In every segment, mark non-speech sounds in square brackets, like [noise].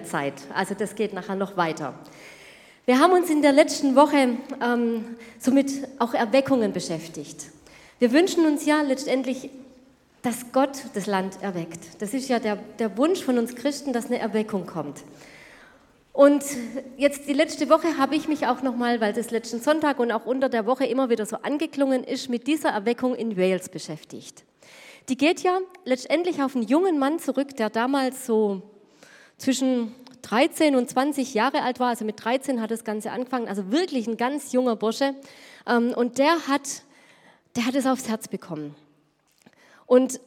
Zeit. Also das geht nachher noch weiter. Wir haben uns in der letzten Woche ähm, somit auch Erweckungen beschäftigt. Wir wünschen uns ja letztendlich, dass Gott das Land erweckt. Das ist ja der, der Wunsch von uns Christen, dass eine Erweckung kommt. Und jetzt die letzte Woche habe ich mich auch nochmal, weil das letzten Sonntag und auch unter der Woche immer wieder so angeklungen ist, mit dieser Erweckung in Wales beschäftigt. Die geht ja letztendlich auf einen jungen Mann zurück, der damals so zwischen 13 und 20 Jahre alt war, also mit 13 hat das Ganze angefangen, also wirklich ein ganz junger Bursche. Ähm, und der hat, der hat es aufs Herz bekommen. Und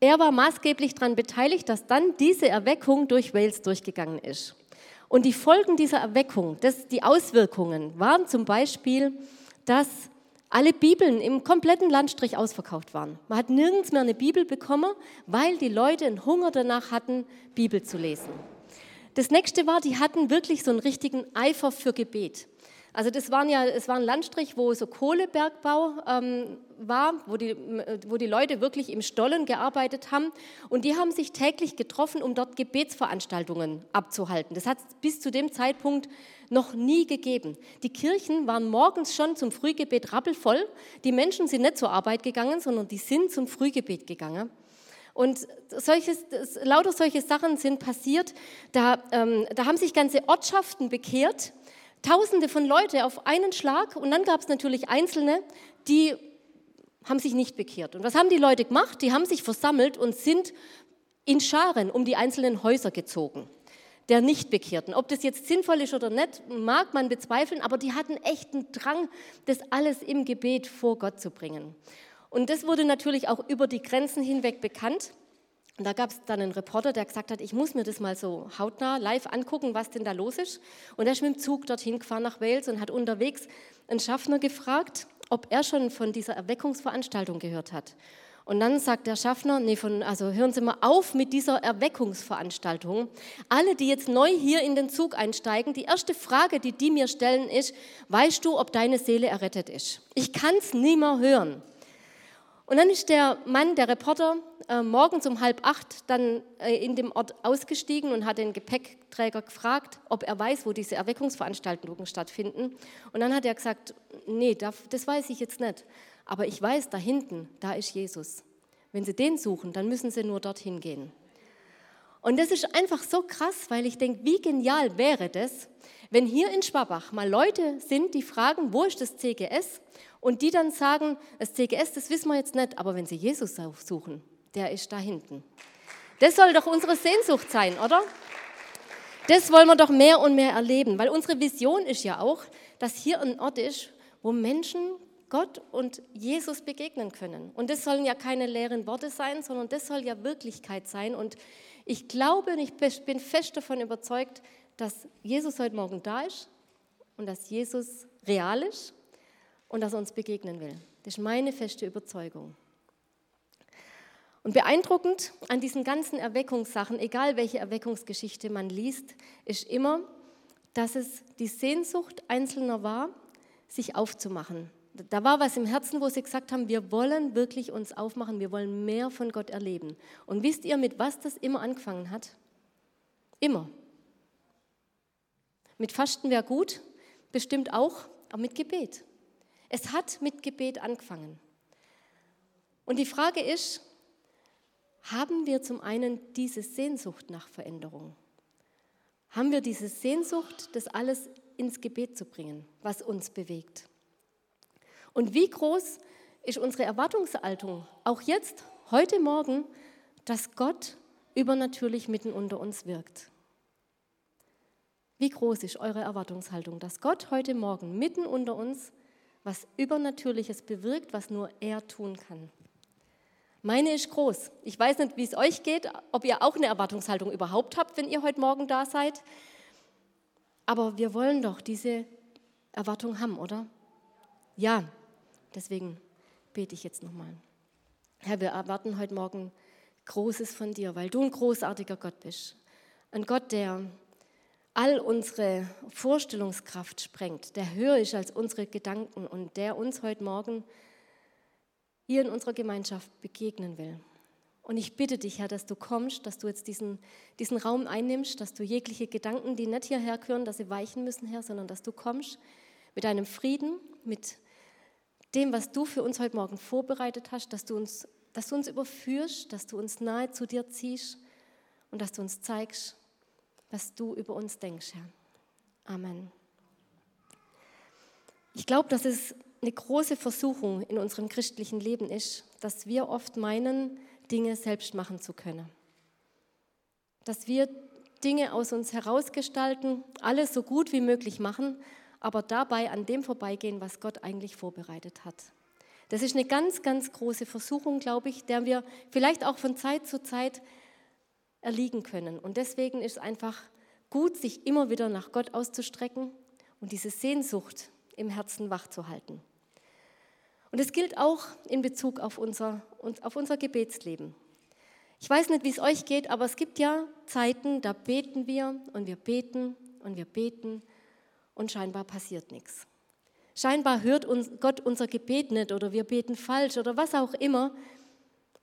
er war maßgeblich daran beteiligt, dass dann diese Erweckung durch Wales durchgegangen ist. Und die Folgen dieser Erweckung, das, die Auswirkungen waren zum Beispiel, dass alle Bibeln im kompletten Landstrich ausverkauft waren. Man hat nirgends mehr eine Bibel bekommen, weil die Leute einen Hunger danach hatten, Bibel zu lesen. Das nächste war, die hatten wirklich so einen richtigen Eifer für Gebet. Also das waren ja, es war ein Landstrich, wo so Kohlebergbau ähm, war, wo die, wo die Leute wirklich im Stollen gearbeitet haben. Und die haben sich täglich getroffen, um dort Gebetsveranstaltungen abzuhalten. Das hat es bis zu dem Zeitpunkt noch nie gegeben. Die Kirchen waren morgens schon zum Frühgebet rappelvoll. Die Menschen sind nicht zur Arbeit gegangen, sondern die sind zum Frühgebet gegangen. Und solches, lauter solche Sachen sind passiert. Da, ähm, da haben sich ganze Ortschaften bekehrt, Tausende von Leuten auf einen Schlag. Und dann gab es natürlich Einzelne, die haben sich nicht bekehrt. Und was haben die Leute gemacht? Die haben sich versammelt und sind in Scharen um die einzelnen Häuser gezogen der Nichtbekehrten. Ob das jetzt sinnvoll ist oder nicht, mag man bezweifeln, aber die hatten echten Drang, das alles im Gebet vor Gott zu bringen. Und das wurde natürlich auch über die Grenzen hinweg bekannt. Und da gab es dann einen Reporter, der gesagt hat, ich muss mir das mal so hautnah live angucken, was denn da los ist. Und er ist mit dem Zug dorthin gefahren nach Wales und hat unterwegs einen Schaffner gefragt, ob er schon von dieser Erweckungsveranstaltung gehört hat. Und dann sagt der Schaffner, nee, von, also hören Sie mal auf mit dieser Erweckungsveranstaltung. Alle, die jetzt neu hier in den Zug einsteigen, die erste Frage, die die mir stellen, ist, weißt du, ob deine Seele errettet ist? Ich kann es nie mehr hören. Und dann ist der Mann, der Reporter, äh, morgens um halb acht dann äh, in dem Ort ausgestiegen und hat den Gepäckträger gefragt, ob er weiß, wo diese Erweckungsveranstaltungen stattfinden. Und dann hat er gesagt, nee, das weiß ich jetzt nicht. Aber ich weiß, da hinten, da ist Jesus. Wenn Sie den suchen, dann müssen Sie nur dorthin gehen. Und das ist einfach so krass, weil ich denke, wie genial wäre das, wenn hier in Schwabach mal Leute sind, die fragen, wo ist das CGS? Und die dann sagen, das CGS, das wissen wir jetzt nicht, aber wenn sie Jesus suchen, der ist da hinten. Das soll doch unsere Sehnsucht sein, oder? Das wollen wir doch mehr und mehr erleben, weil unsere Vision ist ja auch, dass hier ein Ort ist, wo Menschen Gott und Jesus begegnen können. Und das sollen ja keine leeren Worte sein, sondern das soll ja Wirklichkeit sein. Und ich glaube und ich bin fest davon überzeugt, dass Jesus heute Morgen da ist und dass Jesus real ist und dass er uns begegnen will. Das ist meine feste Überzeugung. Und beeindruckend an diesen ganzen Erweckungssachen, egal welche Erweckungsgeschichte man liest, ist immer, dass es die Sehnsucht Einzelner war, sich aufzumachen. Da war was im Herzen, wo sie gesagt haben, wir wollen wirklich uns aufmachen, wir wollen mehr von Gott erleben. Und wisst ihr, mit was das immer angefangen hat? Immer. Mit Fasten wäre gut, bestimmt auch, aber mit Gebet. Es hat mit Gebet angefangen. Und die Frage ist, haben wir zum einen diese Sehnsucht nach Veränderung? Haben wir diese Sehnsucht, das alles ins Gebet zu bringen, was uns bewegt? Und wie groß ist unsere Erwartungshaltung, auch jetzt, heute Morgen, dass Gott übernatürlich mitten unter uns wirkt? Wie groß ist eure Erwartungshaltung, dass Gott heute Morgen mitten unter uns was Übernatürliches bewirkt, was nur er tun kann? Meine ist groß. Ich weiß nicht, wie es euch geht, ob ihr auch eine Erwartungshaltung überhaupt habt, wenn ihr heute Morgen da seid. Aber wir wollen doch diese Erwartung haben, oder? Ja, deswegen bete ich jetzt nochmal. Herr, wir erwarten heute Morgen Großes von dir, weil du ein großartiger Gott bist. Ein Gott, der all unsere Vorstellungskraft sprengt, der höher ist als unsere Gedanken und der uns heute Morgen hier in unserer Gemeinschaft begegnen will. Und ich bitte dich, Herr, dass du kommst, dass du jetzt diesen, diesen Raum einnimmst, dass du jegliche Gedanken, die nicht hierher gehören, dass sie weichen müssen, Herr, sondern dass du kommst mit deinem Frieden, mit dem, was du für uns heute Morgen vorbereitet hast, dass du uns, dass du uns überführst, dass du uns nahe zu dir ziehst und dass du uns zeigst, was du über uns denkst, Herr. Amen. Ich glaube, dass es eine große Versuchung in unserem christlichen Leben ist, dass wir oft meinen, Dinge selbst machen zu können. Dass wir Dinge aus uns herausgestalten, alles so gut wie möglich machen, aber dabei an dem vorbeigehen, was Gott eigentlich vorbereitet hat. Das ist eine ganz, ganz große Versuchung, glaube ich, der wir vielleicht auch von Zeit zu Zeit erliegen können. Und deswegen ist es einfach gut, sich immer wieder nach Gott auszustrecken und diese Sehnsucht im Herzen wachzuhalten. Und es gilt auch in Bezug auf unser, auf unser Gebetsleben. Ich weiß nicht, wie es euch geht, aber es gibt ja Zeiten, da beten wir und wir beten und wir beten und scheinbar passiert nichts. Scheinbar hört uns Gott unser Gebet nicht oder wir beten falsch oder was auch immer.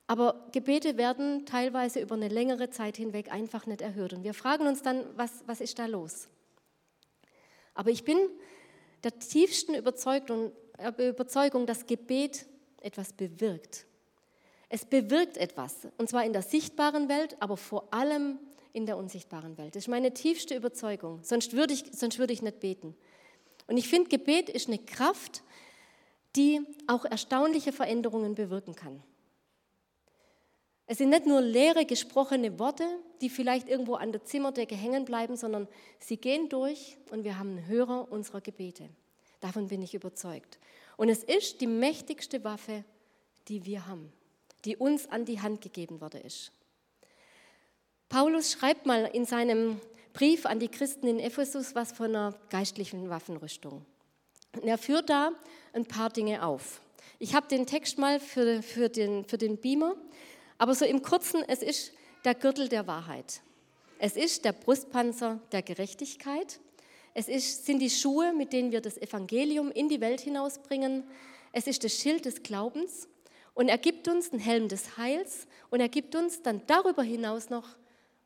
Aber Gebete werden teilweise über eine längere Zeit hinweg einfach nicht erhört. Und wir fragen uns dann, was, was ist da los? Aber ich bin der tiefsten Überzeugung, Überzeugung, dass Gebet etwas bewirkt. Es bewirkt etwas, und zwar in der sichtbaren Welt, aber vor allem in der unsichtbaren Welt. Das ist meine tiefste Überzeugung, sonst würde ich, sonst würde ich nicht beten. Und ich finde, Gebet ist eine Kraft, die auch erstaunliche Veränderungen bewirken kann. Es sind nicht nur leere gesprochene Worte, die vielleicht irgendwo an der Zimmerdecke hängen bleiben, sondern sie gehen durch und wir haben einen Hörer unserer Gebete. Davon bin ich überzeugt. Und es ist die mächtigste Waffe, die wir haben, die uns an die Hand gegeben worden ist. Paulus schreibt mal in seinem Brief an die Christen in Ephesus was von einer geistlichen Waffenrüstung. Und er führt da ein paar Dinge auf. Ich habe den Text mal für, für, den, für den Beamer, aber so im Kurzen, es ist der Gürtel der Wahrheit. Es ist der Brustpanzer der Gerechtigkeit. Es ist, sind die Schuhe, mit denen wir das Evangelium in die Welt hinausbringen. Es ist das Schild des Glaubens. Und er gibt uns den Helm des Heils und er gibt uns dann darüber hinaus noch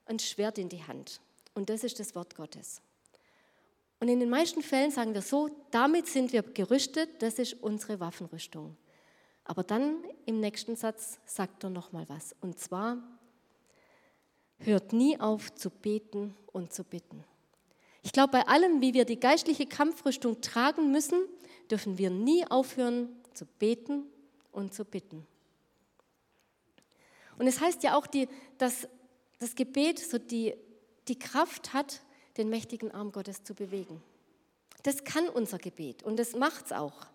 ein Schwert in die Hand. Und das ist das Wort Gottes. Und in den meisten Fällen sagen wir so, damit sind wir gerüstet, das ist unsere Waffenrüstung. Aber dann im nächsten Satz sagt er noch mal was. Und zwar, hört nie auf zu beten und zu bitten. Ich glaube, bei allem, wie wir die geistliche Kampfrüstung tragen müssen, dürfen wir nie aufhören zu beten und zu bitten. Und es heißt ja auch, die, dass das Gebet so die, die Kraft hat, den mächtigen Arm Gottes zu bewegen. Das kann unser Gebet und das macht es auch.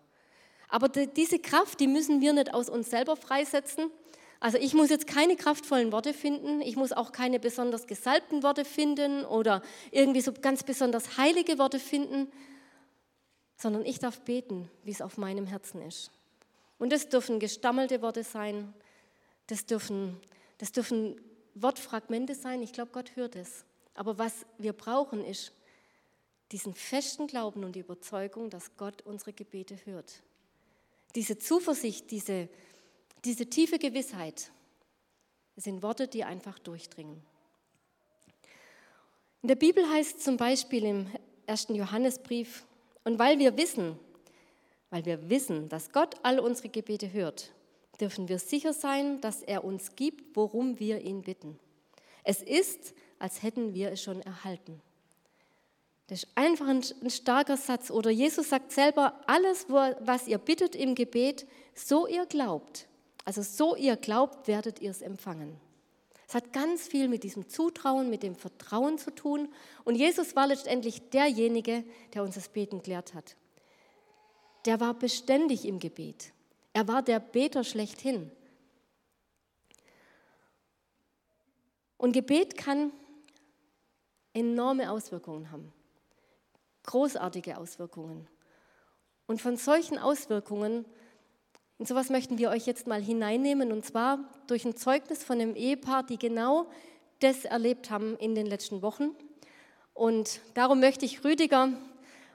Aber die, diese Kraft, die müssen wir nicht aus uns selber freisetzen, also ich muss jetzt keine kraftvollen Worte finden, ich muss auch keine besonders gesalbten Worte finden oder irgendwie so ganz besonders heilige Worte finden, sondern ich darf beten, wie es auf meinem Herzen ist. Und das dürfen gestammelte Worte sein, das dürfen, das dürfen Wortfragmente sein, ich glaube, Gott hört es. Aber was wir brauchen, ist diesen festen Glauben und die Überzeugung, dass Gott unsere Gebete hört. Diese Zuversicht, diese, diese tiefe Gewissheit sind Worte, die einfach durchdringen. In der Bibel heißt zum Beispiel im ersten Johannesbrief, und weil wir wissen, weil wir wissen, dass Gott all unsere Gebete hört, dürfen wir sicher sein, dass er uns gibt, worum wir ihn bitten. Es ist, als hätten wir es schon erhalten. Das ist einfach ein, ein starker Satz. Oder Jesus sagt selber, alles, was ihr bittet im Gebet, so ihr glaubt, also so ihr glaubt, werdet ihr es empfangen. Es hat ganz viel mit diesem Zutrauen, mit dem Vertrauen zu tun. Und Jesus war letztendlich derjenige, der uns das Beten gelehrt hat. Der war beständig im Gebet. Er war der Beter schlechthin. Und Gebet kann enorme Auswirkungen haben. Großartige Auswirkungen. Und von solchen Auswirkungen in sowas möchten wir euch jetzt mal hineinnehmen und zwar durch ein Zeugnis von einem Ehepaar, die genau das erlebt haben in den letzten Wochen. Und darum möchte ich Rüdiger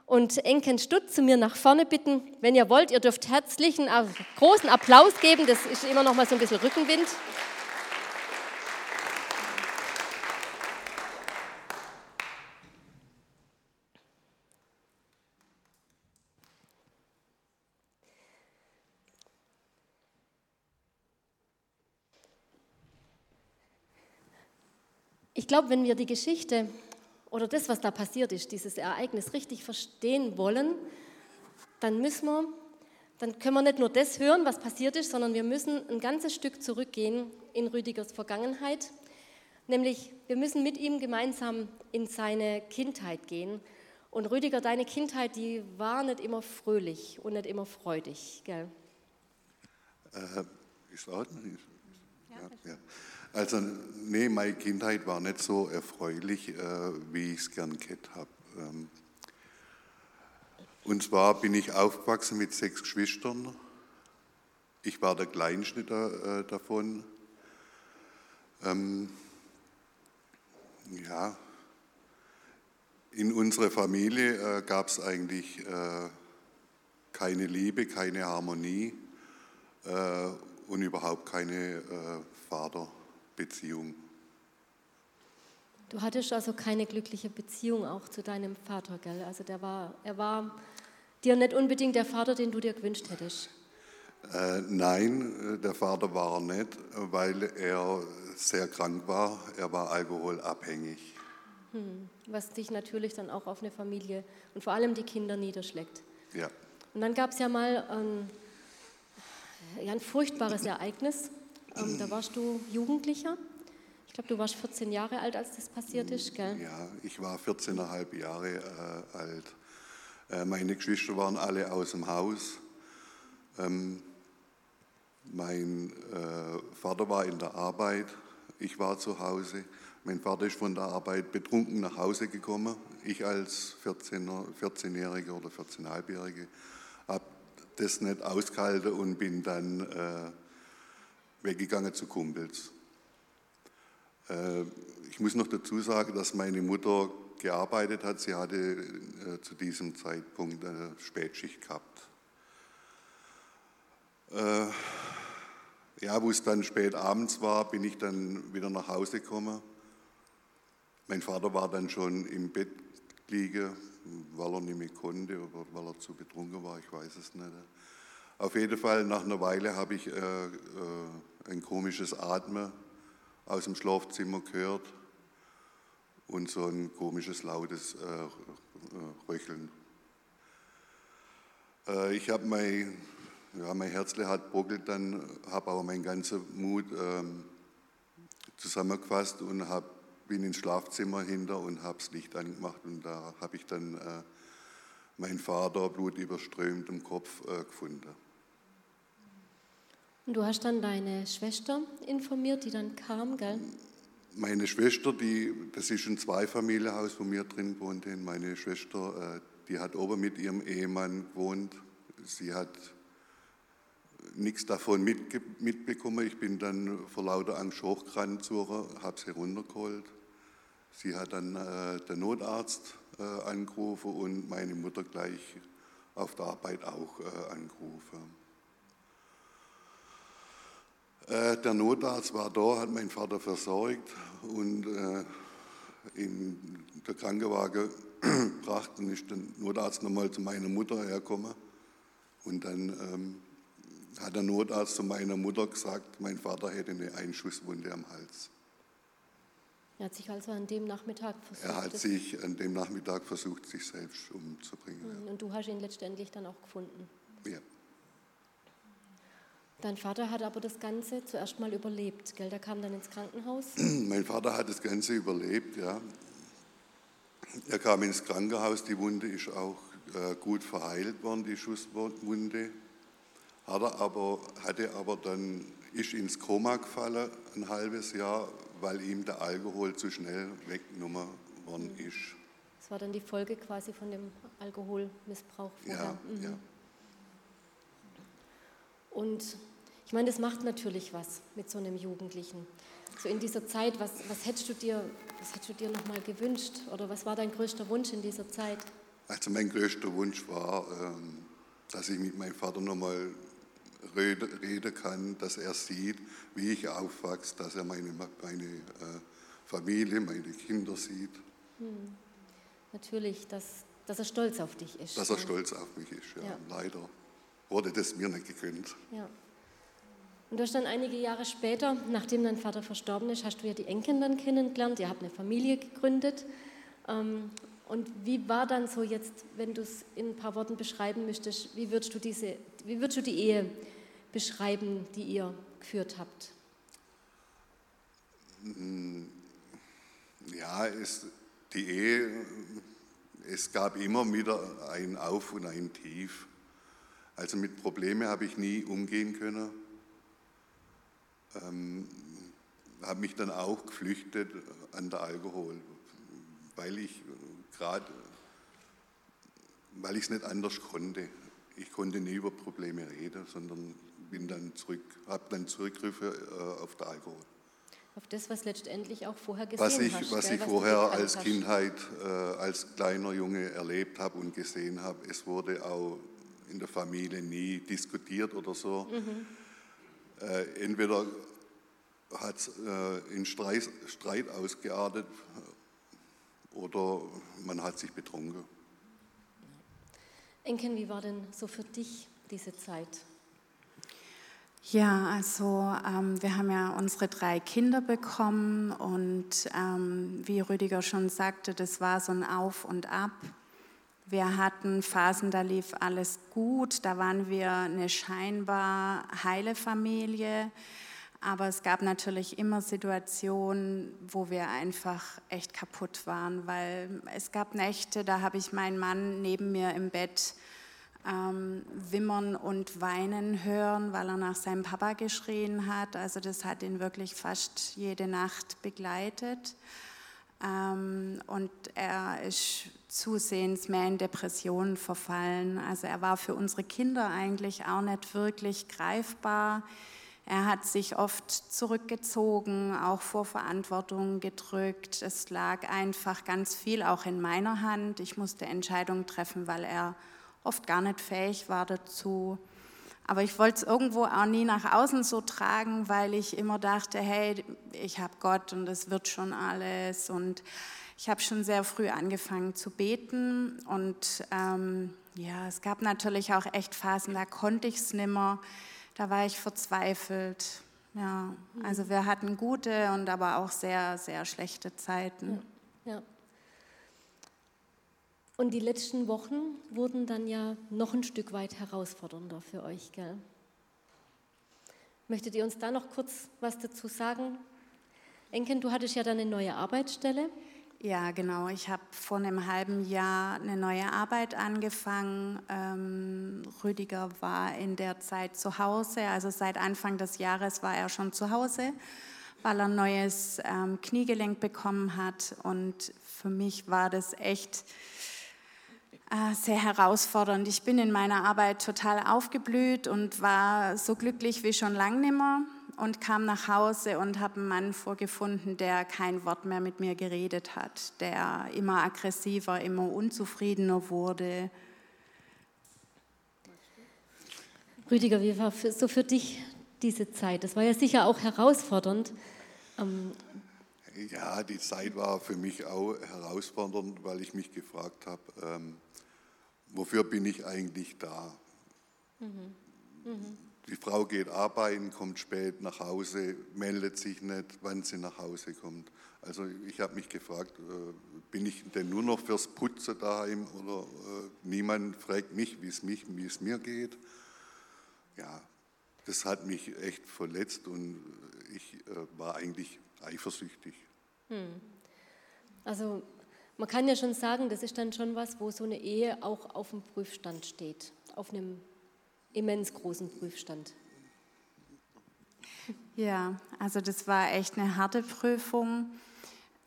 und Enken Stutt zu mir nach vorne bitten. Wenn ihr wollt, ihr dürft herzlichen, großen Applaus geben. Das ist immer noch mal so ein bisschen Rückenwind. Glaube, wenn wir die Geschichte oder das, was da passiert ist, dieses Ereignis richtig verstehen wollen, dann müssen wir, dann können wir nicht nur das hören, was passiert ist, sondern wir müssen ein ganzes Stück zurückgehen in Rüdigers Vergangenheit. Nämlich, wir müssen mit ihm gemeinsam in seine Kindheit gehen. Und Rüdiger, deine Kindheit, die war nicht immer fröhlich und nicht immer freudig, gell? Äh, ist ordentlich. Ja, ja. Also, nee, meine Kindheit war nicht so erfreulich, äh, wie ich es gern gehabt habe. Ähm, und zwar bin ich aufgewachsen mit sechs Geschwistern. Ich war der Kleinste äh, davon. Ähm, ja, in unserer Familie äh, gab es eigentlich keine Liebe, keine Harmonie und überhaupt keine äh, Vaterbeziehung. Du hattest also keine glückliche Beziehung auch zu deinem Vater, gell? Also der war, er war dir nicht unbedingt der Vater, den du dir gewünscht hättest. Äh, nein, äh, der Vater war er nicht, weil er sehr krank war. Er war alkoholabhängig. Hm, was dich natürlich dann auch auf eine Familie und vor allem die Kinder niederschlägt. Ja. Und dann gab es ja mal ähm, ja, ein furchtbares Ereignis. Ähm, da warst du Jugendlicher. Ich glaube, du warst 14 Jahre alt, als das passiert ist, gell? Ja, ich war 14,5 Jahre äh, alt. Äh, meine Geschwister waren alle aus dem Haus. Ähm, mein äh, Vater war in der Arbeit, ich war zu Hause. Mein Vater ist von der Arbeit betrunken nach Hause gekommen. Ich als 14-Jähriger 14 oder 14,5-Jährige habe das nicht ausgehalten und bin dann äh, weggegangen zu Kumpels. Äh, ich muss noch dazu sagen, dass meine Mutter gearbeitet hat. Sie hatte äh, zu diesem Zeitpunkt eine Spätschicht gehabt. Äh, ja, wo es dann spät abends war, bin ich dann wieder nach Hause gekommen. Mein Vater war dann schon im Bett liegen, weil er nicht mehr konnte oder weil er zu betrunken war, ich weiß es nicht. Auf jeden Fall, nach einer Weile habe ich äh, äh, ein komisches Atmen aus dem Schlafzimmer gehört und so ein komisches, lautes äh, äh Röcheln. Äh, ich habe mein, ja, mein Herzle hat brockelt dann, habe aber meinen ganzen Mut ähm, zusammengefasst und hab, bin ins Schlafzimmer hinter und habe das Licht angemacht und da habe ich dann äh, meinen Vater blutüberströmt im Kopf äh, gefunden. Und du hast dann deine Schwester informiert, die dann kam, gell? Meine Schwester, die, das ist ein Zweifamilienhaus, wo wir drin wohnten. Meine Schwester, äh, die hat oben mit ihrem Ehemann gewohnt. Sie hat nichts davon mitbekommen. Ich bin dann vor lauter Angst hochgerannt habe sie runtergeholt. Sie hat dann äh, den Notarzt äh, angerufen und meine Mutter gleich auf der Arbeit auch äh, angerufen. Äh, der Notarzt war da, hat meinen Vater versorgt und äh, in der Krankenwagen [clears throat] gebracht und ist der Notarzt nochmal zu meiner Mutter hergekommen. Und dann ähm, hat der Notarzt zu meiner Mutter gesagt, mein Vater hätte eine Einschusswunde am Hals. Er hat sich also an dem Nachmittag versucht. Er hat sich an dem Nachmittag versucht, sich selbst umzubringen. Und du hast ihn letztendlich dann auch gefunden. Ja. Dein Vater hat aber das Ganze zuerst mal überlebt, gell? Der kam dann ins Krankenhaus. [clears throat] Mein Vater hat das Ganze überlebt, ja. Er kam ins Krankenhaus, die Wunde ist auch äh, gut verheilt worden, die Schusswunde. Hat er aber, hatte aber dann, ist ins Koma gefallen, ein halbes Jahr, weil ihm der Alkohol zu schnell weggenommen worden ist. Das war dann die Folge quasi von dem Alkoholmissbrauch vorher. Ja, mhm. ja. Und ich meine, das macht natürlich was mit so einem Jugendlichen. So in dieser Zeit, was, was hättest du dir, was hättest du dir noch mal gewünscht oder was war dein größter Wunsch in dieser Zeit? Also mein größter Wunsch war, ähm, dass ich mit meinem Vater noch mal reden kann, dass er sieht, wie ich aufwachse, dass er meine, meine äh, Familie, meine Kinder sieht. Hm. Natürlich, dass, dass er stolz auf dich ist. Dass er stolz auf mich ist, ja. ja. Leider wurde das mir nicht gegönnt. Ja. Und du hast dann einige Jahre später, nachdem dein Vater verstorben ist, hast du ja die Enkelin dann kennengelernt, ihr habt eine Familie gegründet. Ähm, und wie war dann so jetzt, wenn du es in ein paar Worten beschreiben müsstest, wie würdest du, diese, wie würdest du die Ehe beschreiben, die ihr geführt habt? Ja, es, die Ehe, es gab immer wieder ein Auf und ein Tief. Also mit Problemen habe ich nie umgehen können. Ähm, habe mich dann auch geflüchtet an der Alkohol, weil ich gerade, weil ich es nicht anders konnte. Ich konnte nie über Probleme reden, sondern bin dann zurück, habe dann zurückgriffen äh, auf den Alkohol. Auf das, was letztendlich auch vorher gesehen was ich, hast. Was gell, ich was vorher als hast. Kindheit, äh, als kleiner Junge erlebt habe und gesehen habe, es wurde auch in der Familie nie diskutiert oder so. Äh, entweder hat es äh, in Streit, Streit ausgeartet oder man hat sich betrunken. Enken, wie war denn so für dich diese Zeit? Ja, also ähm, wir haben ja unsere drei Kinder bekommen und ähm, wie Rüdiger schon sagte, das war so ein Auf und Ab. Wir hatten Phasen, da lief alles gut, da waren wir eine scheinbar heile Familie, aber es gab natürlich immer Situationen, wo wir einfach echt kaputt waren, weil es gab Nächte, da habe ich meinen Mann neben mir im Bett ähm, wimmern und weinen hören, weil er nach seinem Papa geschrien hat. Also das hat ihn wirklich fast jede Nacht begleitet. Ähm, und er ist zusehends mehr in Depressionen verfallen. Also er war für unsere Kinder eigentlich auch nicht wirklich greifbar. Er hat sich oft zurückgezogen, auch vor Verantwortung gedrückt. Es lag einfach ganz viel auch in meiner Hand. Ich musste Entscheidungen treffen, weil er oft gar nicht fähig war dazu. Aber ich wollte es irgendwo auch nie nach außen so tragen, weil ich immer dachte, hey, ich habe Gott und es wird schon alles. Und ich habe schon sehr früh angefangen zu beten. Und ähm, ja, es gab natürlich auch echt Phasen, da konnte ich es nimmer. Da war ich verzweifelt. Ja, also wir hatten gute und aber auch sehr, sehr schlechte Zeiten. Ja. Und die letzten Wochen wurden dann ja noch ein Stück weit herausfordernder für euch, gell? Möchtet ihr uns da noch kurz was dazu sagen? Enken, du hattest ja dann eine neue Arbeitsstelle. Ja, genau. Ich habe vor einem halben Jahr eine neue Arbeit angefangen. Ähm, Rüdiger war in der Zeit zu Hause, also seit Anfang des Jahres war er schon zu Hause, weil er ein neues ähm, Kniegelenk bekommen hat. Und für mich war das echt äh, sehr herausfordernd. Ich bin in meiner Arbeit total aufgeblüht und war so glücklich wie schon lange nimmer und kam nach Hause und habe einen Mann vorgefunden, der kein Wort mehr mit mir geredet hat, der immer aggressiver, immer unzufriedener wurde. Rüdiger, wie war so für dich diese Zeit? Das war ja sicher auch herausfordernd. Ähm, Ja, die Zeit war für mich auch herausfordernd, weil ich mich gefragt habe, ähm, wofür bin ich eigentlich da? Die Frau geht arbeiten, kommt spät nach Hause, meldet sich nicht, wann sie nach Hause kommt. Also ich habe mich gefragt, äh, bin ich denn nur noch fürs Putzen daheim oder äh, niemand fragt mich, wie es mir geht? Ja, das hat mich echt verletzt und ich äh, war eigentlich eifersüchtig. also man kann ja schon sagen, das ist dann schon was, wo so eine Ehe auch auf dem Prüfstand steht, auf einem immens großen Prüfstand. Ja, also das war echt eine harte Prüfung.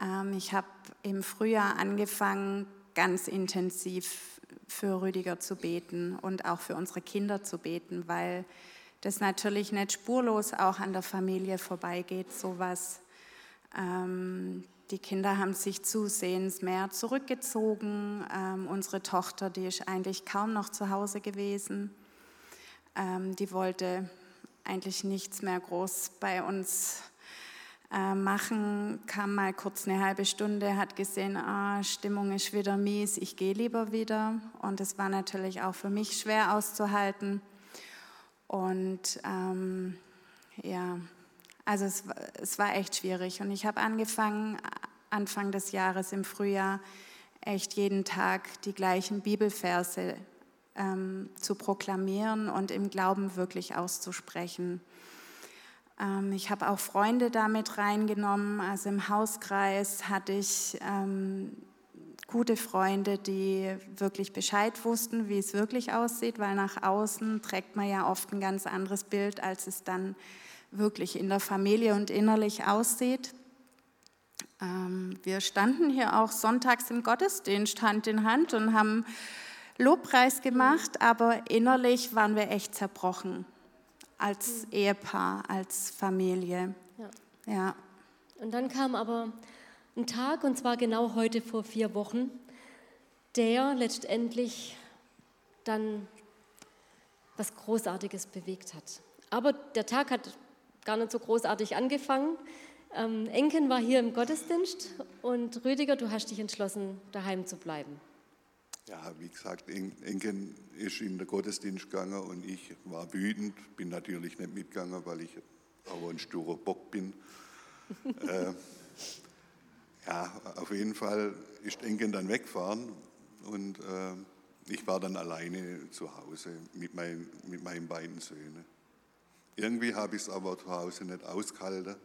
Ähm, ich habe im Frühjahr angefangen, ganz intensiv für Rüdiger zu beten und auch für unsere Kinder zu beten, weil das natürlich nicht spurlos auch an der Familie vorbeigeht, sowas. Ähm, die Kinder haben sich zusehends mehr zurückgezogen. Ähm, unsere Tochter, die ist eigentlich kaum noch zu Hause gewesen. Ähm, die wollte eigentlich nichts mehr groß bei uns äh, machen, kam mal kurz eine halbe Stunde, hat gesehen, ah, Stimmung ist wieder mies, ich gehe lieber wieder. Und es war natürlich auch für mich schwer auszuhalten. Und ähm, Ja, also es, es war echt schwierig. Und ich habe angefangen, Anfang des Jahres im Frühjahr, echt jeden Tag die gleichen Bibelverse ähm, zu proklamieren und im Glauben wirklich auszusprechen. Ähm, ich habe auch Freunde damit reingenommen. Also im Hauskreis hatte ich ähm, gute Freunde, die wirklich Bescheid wussten, wie es wirklich aussieht, weil nach außen trägt man ja oft ein ganz anderes Bild, als es dann wirklich in der Familie und innerlich aussieht. Ähm, wir standen hier auch sonntags im Gottesdienst Hand in Hand und haben Lobpreis gemacht, aber innerlich waren wir echt zerbrochen als Ehepaar, als Familie. Ja. ja. Und dann kam aber ein Tag, und zwar genau heute vor vier Wochen, der letztendlich dann was Großartiges bewegt hat. Aber der Tag hat gar nicht so großartig angefangen. Ähm, Enken war hier im Gottesdienst und Rüdiger, du hast dich entschlossen, daheim zu bleiben. Ja, wie gesagt, Enken ist in den Gottesdienst gegangen und ich war wütend, bin natürlich nicht mitgegangen, weil ich aber ein sturer Bock bin. [laughs] äh, ja, auf jeden Fall ist Enken dann weggefahren und äh, ich war dann alleine zu Hause mit, mein, mit meinen beiden Söhnen. Irgendwie habe ich es aber zu Hause nicht ausgehalten.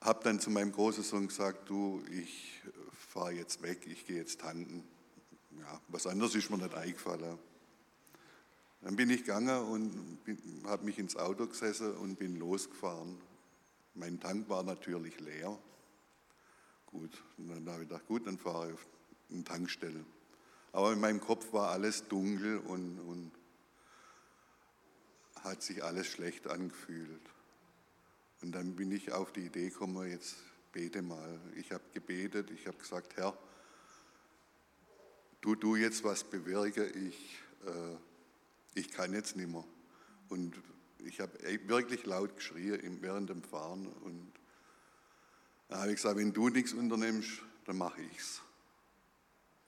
Habe dann zu meinem großen Sohn gesagt, du, ich fahre jetzt weg, ich gehe jetzt tanken. Was anderes ist mir nicht eingefallen. Dann bin ich gegangen und habe mich ins Auto gesessen und bin losgefahren. Mein Tank war natürlich leer. Gut, und dann habe ich gedacht, gut, dann fahre ich auf eine Tankstelle. Aber in meinem Kopf war alles dunkel und, und hat sich alles schlecht angefühlt. Und dann bin ich auf die Idee gekommen, jetzt bete mal. Ich habe gebetet, ich habe gesagt, Herr, du du jetzt was bewirke, ich, äh, ich kann jetzt nicht mehr. Und ich habe wirklich laut geschrien während dem Fahren. Und dann habe ich gesagt, wenn du nichts unternimmst, dann mache ich es.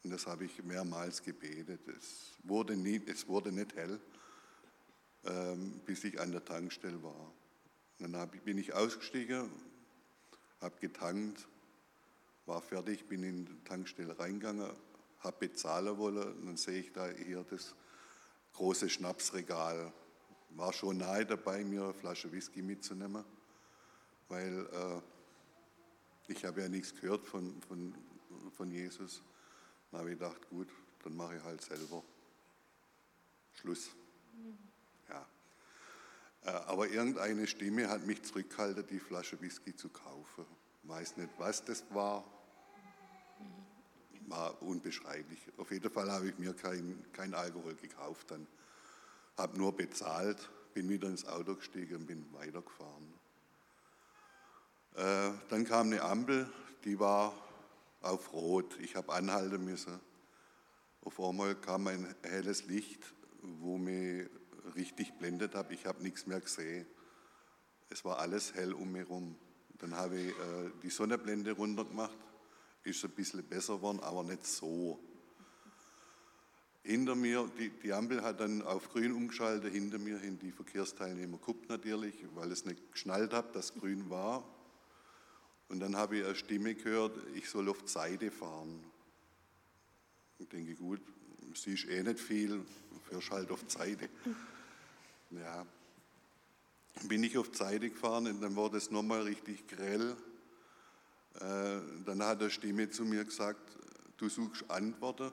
Und das habe ich mehrmals gebetet. Es wurde, nie, es wurde nicht hell. Ähm, bis ich an der Tankstelle war. Und dann bin ich ausgestiegen, habe getankt, war fertig, bin in die Tankstelle reingegangen, habe bezahlen wollen und dann sehe ich da hier das große Schnapsregal. War schon nahe dabei, mir eine Flasche Whisky mitzunehmen, weil äh, ich habe ja nichts gehört von, von, von Jesus. Dann habe ich gedacht, gut, dann mache ich halt selber. Schluss. Mhm. Ja. Äh, aber irgendeine Stimme hat mich zurückgehalten, die Flasche Whisky zu kaufen. Ich weiß nicht, was das war. War unbeschreiblich. Auf jeden Fall habe ich mir kein, kein Alkohol gekauft. Dann habe nur bezahlt, bin wieder ins Auto gestiegen und bin weitergefahren. Äh, dann kam eine Ampel, die war auf Rot. Ich habe anhalten müssen. Auf einmal kam ein helles Licht, wo mir richtig blendet habe. Ich habe nichts mehr gesehen. Es war alles hell um mich herum. Dann habe ich äh, die Sonnenblende runtergemacht. Ist ein bisschen besser geworden, aber nicht so. Hinter mir, die, die Ampel hat dann auf grün umgeschaltet, hinter mir hin die Verkehrsteilnehmer guckt natürlich, weil es nicht geschnallt habe, dass grün war. Und dann habe ich eine Stimme gehört, ich soll auf die Seite fahren. Ich denke, gut, siehst eh nicht viel, fährst halt auf die Seite. Ja, bin ich auf die Seite gefahren und dann wurde es nochmal richtig grell. Äh, dann hat eine Stimme zu mir gesagt, du suchst Antworten,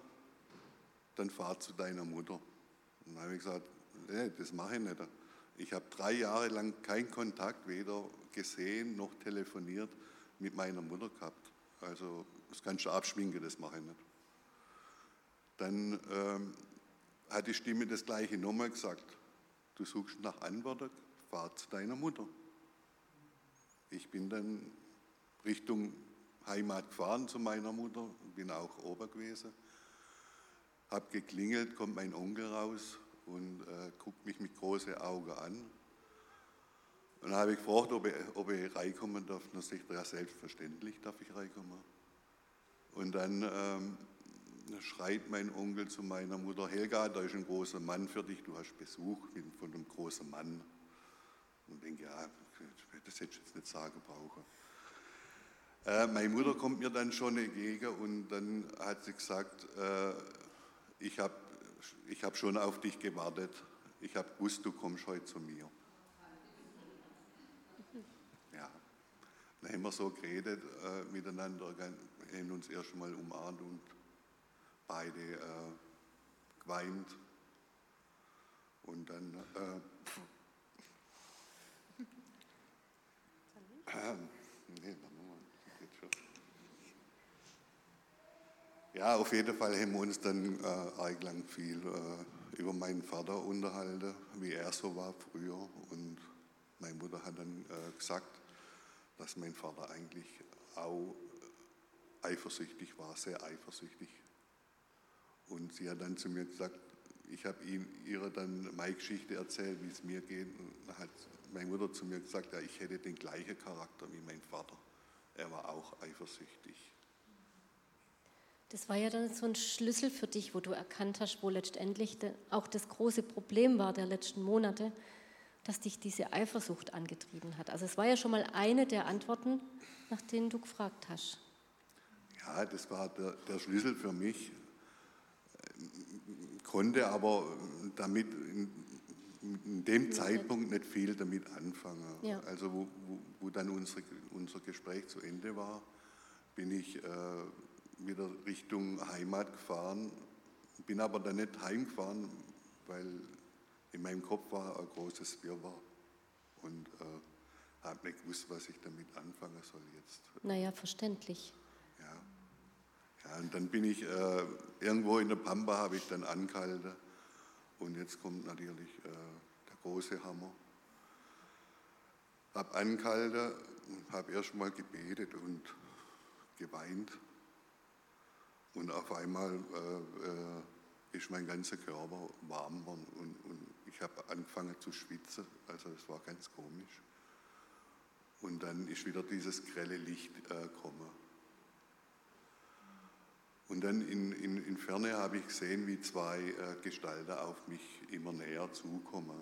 dann fahr zu deiner Mutter. Dann habe ich gesagt, nee, das mache ich nicht. Ich habe drei Jahre lang keinen Kontakt, weder gesehen noch telefoniert mit meiner Mutter gehabt. Also das kannst du abschminken, das mache ich nicht. Dann ähm, hat die Stimme das gleiche nochmal gesagt du suchst nach Antworten, fahr zu deiner Mutter. Ich bin dann Richtung Heimat gefahren zu meiner Mutter, bin auch ober gewesen, habe geklingelt, kommt mein Onkel raus und äh, guckt mich mit großen Augen an. Und dann habe ich gefragt, ob ich, ob ich reinkommen darf. Dann sagt er, ja, selbstverständlich darf ich reinkommen. Und dann ähm, schreit mein Onkel zu meiner Mutter, Helga, da ist ein großer Mann für dich, du hast Besuch von einem großen Mann. Und denke, ja, das hätte ich jetzt nicht sagen brauchen. Äh, meine Mutter kommt mir dann schon entgegen und dann hat sie gesagt, äh, ich habe ich hab schon auf dich gewartet. Ich habe gewusst, du kommst heute zu mir. Ja, dann haben wir so geredet äh, miteinander, haben uns erst mal umarmt und beide äh, geweint. Und dann äh, nee, ja, auf jeden Fall haben wir uns dann äh, eigentlich viel äh, über meinen Vater unterhalten, wie er so war früher. Und meine Mutter hat dann äh, gesagt, dass mein Vater eigentlich auch eifersüchtig war, sehr eifersüchtig. Und sie hat dann zu mir gesagt, ich habe ihre dann meine Geschichte erzählt, wie es mir geht. Und hat meine Mutter zu mir gesagt, ja, ich hätte den gleichen Charakter wie mein Vater. Er war auch eifersüchtig. Das war ja dann so ein Schlüssel für dich, wo du erkannt hast, wo letztendlich auch das große Problem war der letzten Monate, dass dich diese Eifersucht angetrieben hat. Also es war ja schon mal eine der Antworten, nach denen du gefragt hast. Ja, das war der, der Schlüssel für mich, konnte aber damit in, in dem Zeitpunkt nicht viel damit anfangen. Ja. Also wo, wo, wo, dann unsere, unser Gespräch zu Ende war, bin ich äh, wieder Richtung Heimat gefahren, bin aber dann nicht heimgefahren, weil in meinem Kopf war ein großes Wirrwarr und äh, habe nicht gewusst, was ich damit anfangen soll jetzt. Naja, verständlich. Ja. ja und dann bin ich äh, irgendwo in der Pampa, habe ich dann angehalten und jetzt kommt natürlich äh, der große Hammer. Habe angehalten, habe erst mal gebetet und geweint und auf einmal äh, äh, ist mein ganzer Körper warm geworden und, und ich habe angefangen zu schwitzen. Also es war ganz komisch. Und dann ist wieder dieses grelle Licht äh, gekommen. Und dann in, in, in Ferne habe ich gesehen, wie zwei äh, Gestalten auf mich immer näher zukommen.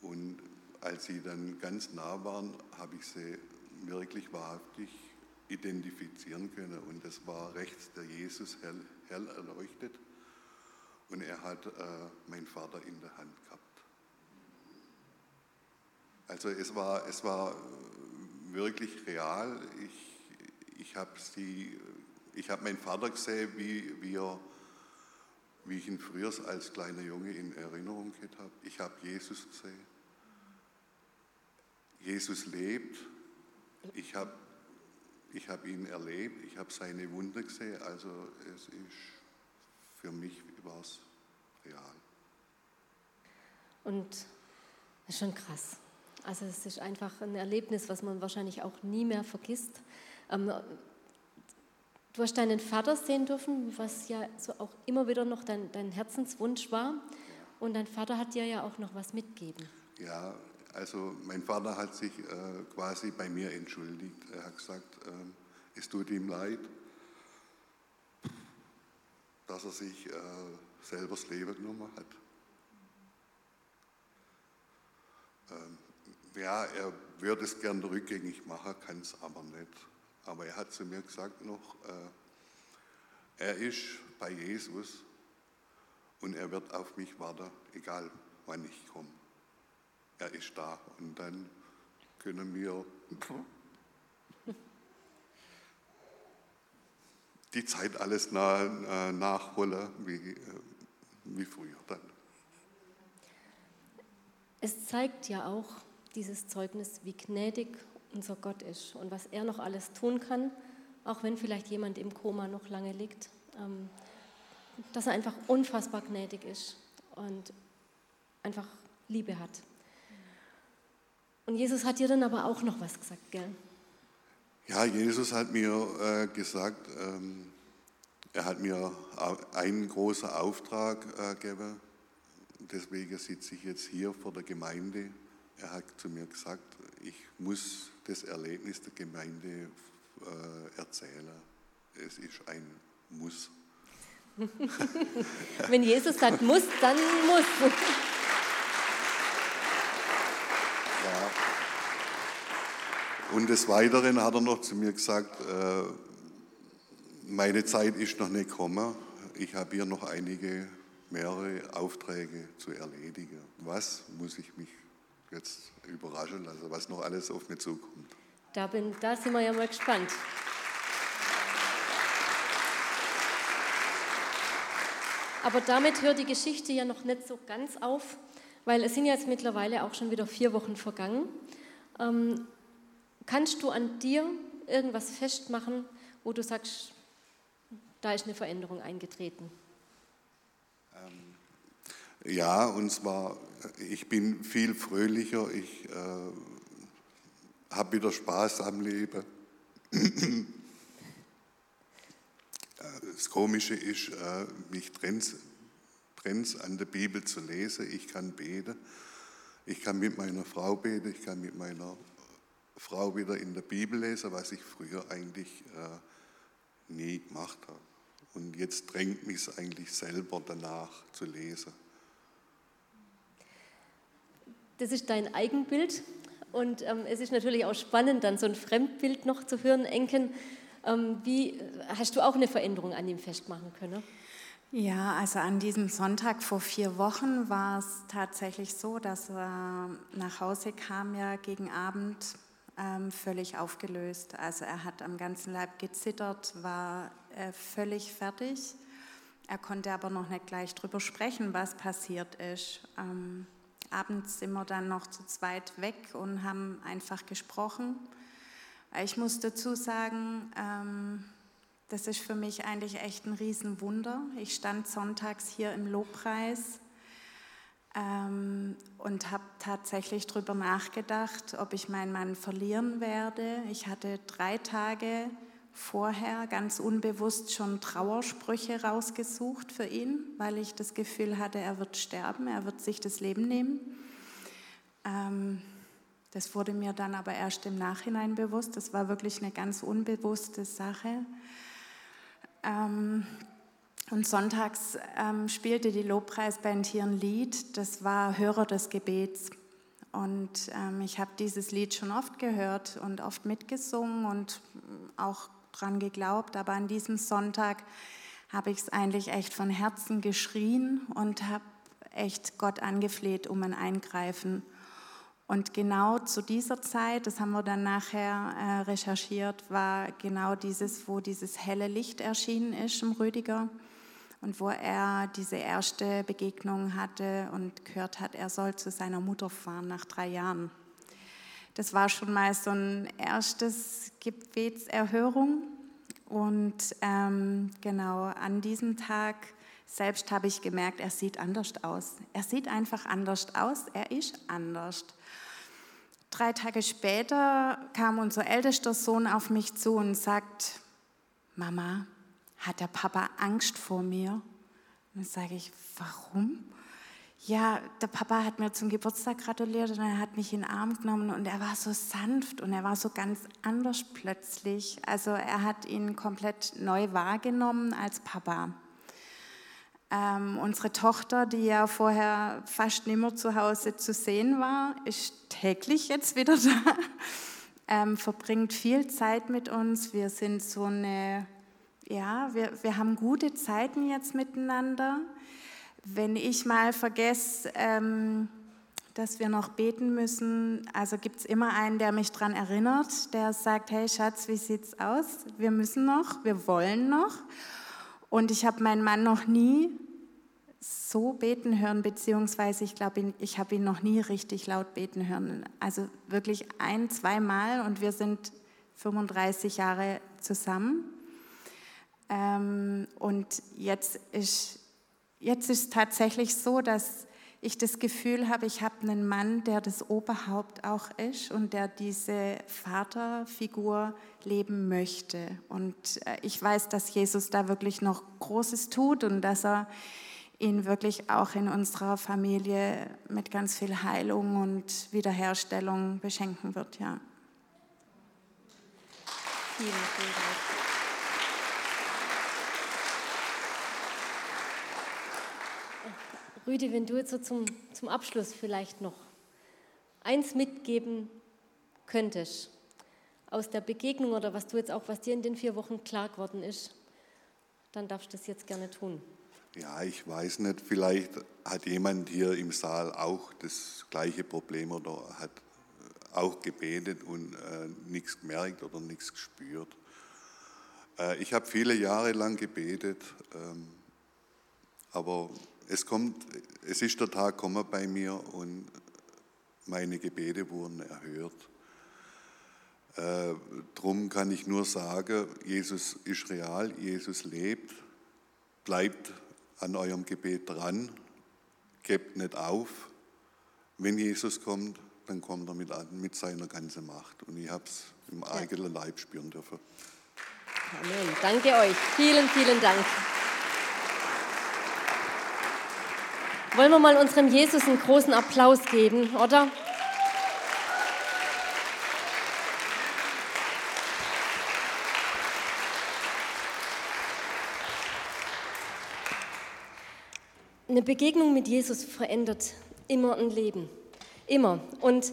Und als sie dann ganz nah waren, habe ich sie wirklich wahrhaftig identifizieren können. Und das war rechts der Jesus hell, hell erleuchtet und er hat äh, meinen Vater in der Hand gehabt. Also es war, es war wirklich real. Ich, ich habe hab meinen Vater gesehen, wie, wie, er, wie ich ihn früher als kleiner Junge in Erinnerung gehabt habe. Ich habe Jesus gesehen. Jesus lebt. Ich habe ich hab ihn erlebt. Ich habe seine Wunder gesehen. Also es ist für mich war es real. Und das ist schon krass. Also es ist einfach ein Erlebnis, was man wahrscheinlich auch nie mehr vergisst. Ähm, du hast deinen Vater sehen dürfen, was ja so auch immer wieder noch dein, dein Herzenswunsch war. Und dein Vater hat dir ja auch noch was mitgegeben. Ja, also mein Vater hat sich äh, quasi bei mir entschuldigt. Er hat gesagt, äh, es tut ihm leid, dass er sich äh, selber das Leben genommen hat. Ähm, ja, er würde es gern rückgängig machen, kann es aber nicht. Aber er hat zu mir gesagt noch, äh, er ist bei Jesus und er wird auf mich warten, egal wann ich komme. Er ist da und dann können wir die Zeit alles nach, nachholen wie, äh, wie früher dann. Es zeigt ja auch dieses Zeugnis, wie gnädig unser Gott ist und was er noch alles tun kann, auch wenn vielleicht jemand im Koma noch lange liegt, ähm, dass er einfach unfassbar gnädig ist und einfach Liebe hat. Und Jesus hat dir dann aber auch noch was gesagt, gell? Ja, Jesus hat mir äh, gesagt, ähm, er hat mir einen großen Auftrag äh, gegeben. Deswegen sitze ich jetzt hier vor der Gemeinde. Er hat zu mir gesagt, ich muss das Erlebnis der Gemeinde äh, erzählen. Es ist ein Muss. [laughs] Wenn Jesus sagt muss, dann muss. Und des Weiteren hat er noch zu mir gesagt, äh, meine Zeit ist noch nicht gekommen. Ich habe hier noch einige, mehrere Aufträge zu erledigen. Was muss ich mich jetzt überraschen lassen, was noch alles auf mich zukommt? Da, bin, da sind wir ja mal gespannt. Aber damit hört die Geschichte ja noch nicht so ganz auf, weil es sind jetzt mittlerweile auch schon wieder vier Wochen vergangen. Ähm, kannst du an dir irgendwas festmachen, wo du sagst, da ist eine Veränderung eingetreten? Ähm, ja, und zwar, ich bin viel fröhlicher, ich äh, habe wieder Spaß am Leben. Das Komische ist, äh, mich trennt es an der Bibel zu lesen. Ich kann beten. Ich kann mit meiner Frau beten. Ich kann mit meiner Frau wieder in der Bibel lesen, was ich früher eigentlich äh, nie gemacht habe. Und jetzt drängt mich es eigentlich selber danach zu lesen. Das ist dein Eigenbild. Und ähm, es ist natürlich auch spannend, dann so ein Fremdbild noch zu hören, Enken. Ähm, wie hast du auch eine Veränderung an ihm festmachen können? Ja, also an diesem Sonntag vor vier Wochen war es tatsächlich so, dass er nach Hause kam ja gegen Abend ähm, völlig aufgelöst. Also er hat am ganzen Leib gezittert, war äh, völlig fertig. Er konnte aber noch nicht gleich drüber sprechen, was passiert ist. Ähm, abends sind wir dann noch zu zweit weg und haben einfach gesprochen. Ich muss dazu sagen, ähm, das ist für mich eigentlich echt ein Riesenwunder. Ich stand sonntags hier im Lobpreis ähm, und habe tatsächlich darüber nachgedacht, ob ich meinen Mann verlieren werde. Ich hatte drei Tage vorher ganz unbewusst schon Trauersprüche rausgesucht für ihn, weil ich das Gefühl hatte, er wird sterben, er wird sich das Leben nehmen. Ähm, das wurde mir dann aber erst im Nachhinein bewusst. Das war wirklich eine ganz unbewusste Sache. Ähm, und sonntags ähm, spielte die Lobpreisband hier ein Lied, das war Hörer des Gebets. Und ähm, ich habe dieses Lied schon oft gehört und oft mitgesungen und auch dran geglaubt, aber an diesem Sonntag habe ich es eigentlich echt von Herzen geschrien und habe echt Gott angefleht um ein Eingreifen. Und genau zu dieser Zeit, das haben wir dann nachher äh, recherchiert, war genau dieses, wo dieses helle Licht erschienen ist im Rüdiger und wo er diese erste Begegnung hatte und gehört hat, er soll zu seiner Mutter fahren nach drei Jahren. Das war schon mal so ein erstes Gebetserhörung und ähm, genau an diesem Tag selbst habe ich gemerkt, er sieht anders aus. Er sieht einfach anders aus, er ist anders. Drei Tage später kam unser ältester Sohn auf mich zu und sagt, Mama, hat der Papa Angst vor mir? dann sage ich, warum? Ja, der Papa hat mir zum Geburtstag gratuliert und er hat mich in den Arm genommen und er war so sanft und er war so ganz anders plötzlich. Also er hat ihn komplett neu wahrgenommen als Papa. Ähm, unsere Tochter, die ja vorher fast nimmer zu Hause zu sehen war, ist täglich jetzt wieder [laughs] da, ähm, verbringt viel Zeit mit uns. Wir sind so eine, ja, wir, wir haben gute Zeiten jetzt miteinander. Wenn ich mal vergesse, ähm, dass wir noch beten müssen, also gibt es immer einen, der mich daran erinnert, der sagt, hey Schatz, wie sieht's aus? Wir müssen noch, wir wollen noch. Und ich habe meinen Mann noch nie so beten hören, beziehungsweise ich glaube, ich habe ihn noch nie richtig laut beten hören. Also wirklich ein, zweimal und wir sind 35 Jahre zusammen. Ähm, und jetzt ist, jetzt ist tatsächlich so, dass ich das Gefühl habe, ich habe einen Mann, der das Oberhaupt auch ist und der diese Vaterfigur leben möchte. Und äh, ich weiß, dass Jesus da wirklich noch Großes tut und dass er ihn wirklich auch in unserer Familie mit ganz viel Heilung und Wiederherstellung beschenken wird. Ja. Vielen, vielen Dank. Rüdi, wenn du jetzt so zum, zum Abschluss vielleicht noch eins mitgeben könntest, aus der Begegnung oder was du jetzt auch, was dir in den vier Wochen klar geworden ist, dann darfst du das jetzt gerne tun. Ja, ich weiß nicht, vielleicht hat jemand hier im Saal auch das gleiche Problem oder hat auch gebetet und äh, nichts gemerkt oder nichts gespürt. Äh, ich habe viele Jahre lang gebetet, ähm, aber es kommt, es ist der Tag gekommen bei mir und meine Gebete wurden erhört. Äh, drum kann ich nur sagen, Jesus ist real, Jesus lebt, bleibt an eurem Gebet dran, gebt nicht auf. Wenn Jesus kommt, dann kommt er mit, mit seiner ganzen Macht. Und ich habe es im eigenen Leib spüren dürfen. Amen. Danke euch. Vielen, vielen Dank. Wollen wir mal unserem Jesus einen großen Applaus geben, oder? Eine Begegnung mit Jesus verändert immer ein Leben. Immer. Und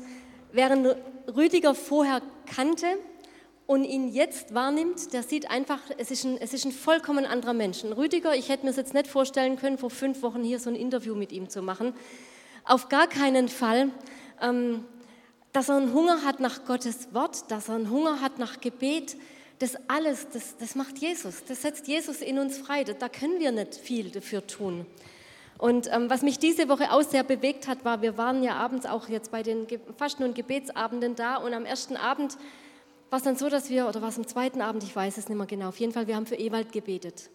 während Rüdiger vorher kannte und ihn jetzt wahrnimmt, der sieht einfach, es ist ein, es ist ein vollkommen anderer Mensch. Ein Rüdiger, ich hätte mir es jetzt nicht vorstellen können, vor fünf Wochen hier so ein Interview mit ihm zu machen. Auf gar keinen Fall. Ähm, dass er einen Hunger hat nach Gottes Wort, dass er einen Hunger hat nach Gebet, das alles, das, das macht Jesus. Das setzt Jesus in uns frei. Da können wir nicht viel dafür tun. Und ähm, was mich diese Woche auch sehr bewegt hat, war, wir waren ja abends auch jetzt bei den Fasten- und Gebetsabenden da und am ersten Abend war es dann so, dass wir, oder war es am zweiten Abend, ich weiß es nicht mehr genau, auf jeden Fall, wir haben für Ewald gebetet.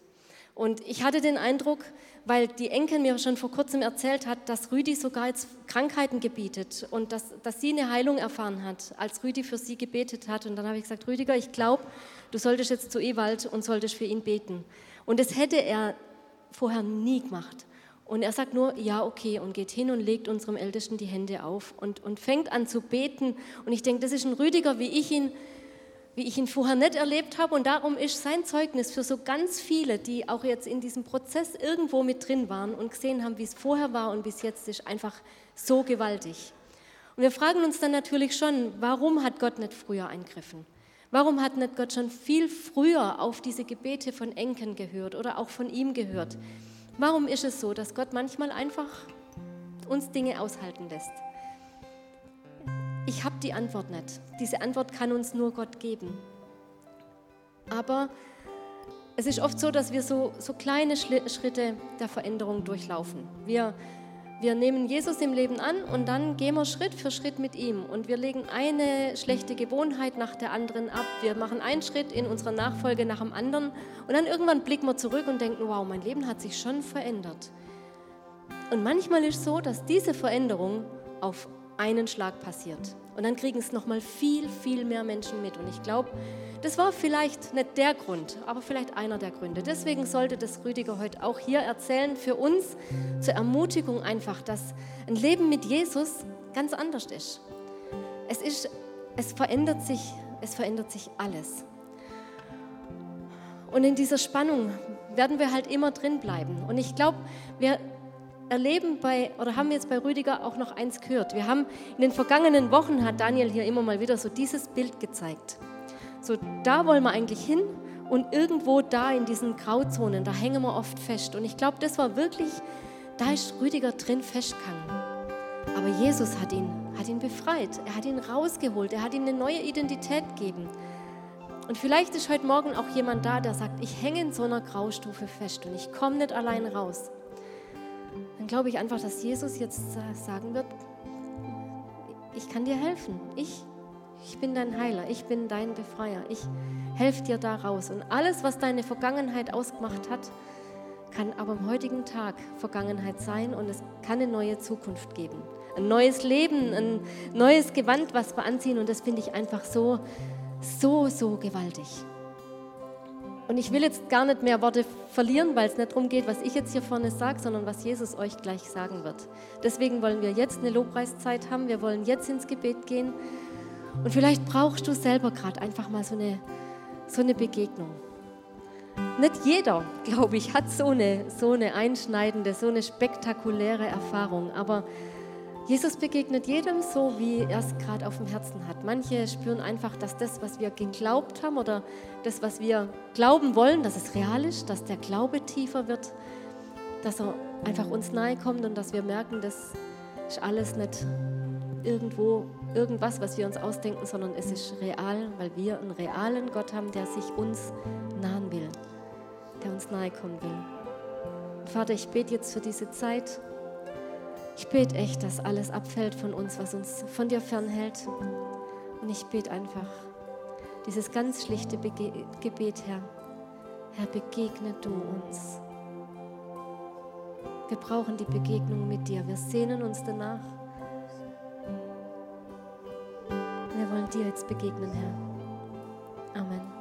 Und ich hatte den Eindruck, weil die Enkel mir schon vor kurzem erzählt hat, dass Rüdi sogar jetzt Krankheiten gebietet und dass, dass sie eine Heilung erfahren hat, als Rüdi für sie gebetet hat. Und dann habe ich gesagt, Rüdiger, ich glaube, du solltest jetzt zu Ewald und solltest für ihn beten. Und das hätte er vorher nie gemacht. Und er sagt nur, ja, okay, und geht hin und legt unserem Ältesten die Hände auf und, und fängt an zu beten. Und ich denke, das ist ein Rüdiger, wie ich ihn, wie ich ihn vorher nicht erlebt habe. Und darum ist sein Zeugnis für so ganz viele, die auch jetzt in diesem Prozess irgendwo mit drin waren und gesehen haben, wie es vorher war und bis jetzt ist, einfach so gewaltig. Und wir fragen uns dann natürlich schon, warum hat Gott nicht früher eingriffen? Warum hat nicht Gott schon viel früher auf diese Gebete von Enken gehört oder auch von ihm gehört? Warum ist es so, dass Gott manchmal einfach uns Dinge aushalten lässt? Ich habe die Antwort nicht. Diese Antwort kann uns nur Gott geben. Aber es ist oft so, dass wir so, so kleine Schritte der Veränderung durchlaufen. Wir wir nehmen Jesus im Leben an und dann gehen wir Schritt für Schritt mit ihm. Und wir legen eine schlechte Gewohnheit nach der anderen ab. Wir machen einen Schritt in unserer Nachfolge nach dem anderen. Und dann irgendwann blicken wir zurück und denken, wow, mein Leben hat sich schon verändert. Und manchmal ist es so, dass diese Veränderung auf einen Schlag passiert. Und dann kriegen es nochmal viel, viel mehr Menschen mit. Und ich glaube, das war vielleicht nicht der Grund, aber vielleicht einer der Gründe. Deswegen sollte das Rüdiger heute auch hier erzählen, für uns zur Ermutigung einfach, dass ein Leben mit Jesus ganz anders ist. Es, ist, es, verändert, sich, es verändert sich alles. Und in dieser Spannung werden wir halt immer drin bleiben. Und ich glaube, wir erleben bei, oder haben jetzt bei Rüdiger auch noch eins gehört. Wir haben in den vergangenen Wochen, hat Daniel hier immer mal wieder so dieses Bild gezeigt. So, da wollen wir eigentlich hin und irgendwo da in diesen Grauzonen, da hängen wir oft fest. Und ich glaube, das war wirklich, da ist Rüdiger drin festgegangen. Aber Jesus hat ihn, hat ihn befreit, er hat ihn rausgeholt, er hat ihm eine neue Identität gegeben. Und vielleicht ist heute Morgen auch jemand da, der sagt, ich hänge in so einer Graustufe fest und ich komme nicht allein raus dann glaube ich einfach, dass Jesus jetzt sagen wird, ich kann dir helfen. Ich, ich bin dein Heiler, ich bin dein Befreier. Ich helfe dir da raus. Und alles, was deine Vergangenheit ausgemacht hat, kann aber am heutigen Tag Vergangenheit sein und es kann eine neue Zukunft geben. Ein neues Leben, ein neues Gewand, was wir anziehen. Und das finde ich einfach so, so, so gewaltig. Und ich will jetzt gar nicht mehr Worte verlieren, weil es nicht darum geht, was ich jetzt hier vorne sage, sondern was Jesus euch gleich sagen wird. Deswegen wollen wir jetzt eine Lobpreiszeit haben. Wir wollen jetzt ins Gebet gehen. Und vielleicht brauchst du selber gerade einfach mal so eine, so eine Begegnung. Nicht jeder, glaube ich, hat so eine, so eine einschneidende, so eine spektakuläre Erfahrung. Aber Jesus begegnet jedem so, wie er es gerade auf dem Herzen hat. Manche spüren einfach, dass das, was wir geglaubt haben oder das, was wir glauben wollen, dass es real ist, dass der Glaube tiefer wird, dass er einfach uns nahe kommt und dass wir merken, das ist alles nicht irgendwo irgendwas, was wir uns ausdenken, sondern es ist real, weil wir einen realen Gott haben, der sich uns nahen will, der uns nahe kommen will. Vater, ich bete jetzt für diese Zeit. Ich bete echt, dass alles abfällt von uns, was uns von dir fernhält. Und ich bete einfach dieses ganz schlichte Bege Gebet, Herr. Herr, begegne du uns. Wir brauchen die Begegnung mit dir. Wir sehnen uns danach. Wir wollen dir jetzt begegnen, Herr. Amen.